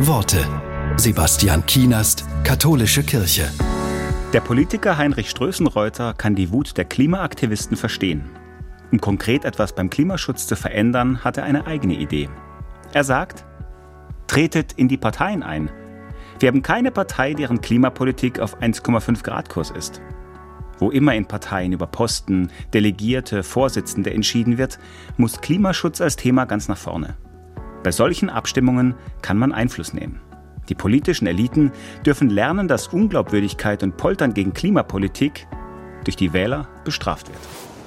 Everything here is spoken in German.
Worte. Sebastian Kienast, Katholische Kirche. Der Politiker Heinrich Strößenreuter kann die Wut der Klimaaktivisten verstehen. Um konkret etwas beim Klimaschutz zu verändern, hat er eine eigene Idee. Er sagt, tretet in die Parteien ein. Wir haben keine Partei, deren Klimapolitik auf 1,5 Grad Kurs ist. Wo immer in Parteien über Posten, Delegierte, Vorsitzende entschieden wird, muss Klimaschutz als Thema ganz nach vorne. Bei solchen Abstimmungen kann man Einfluss nehmen. Die politischen Eliten dürfen lernen, dass Unglaubwürdigkeit und Poltern gegen Klimapolitik durch die Wähler bestraft wird.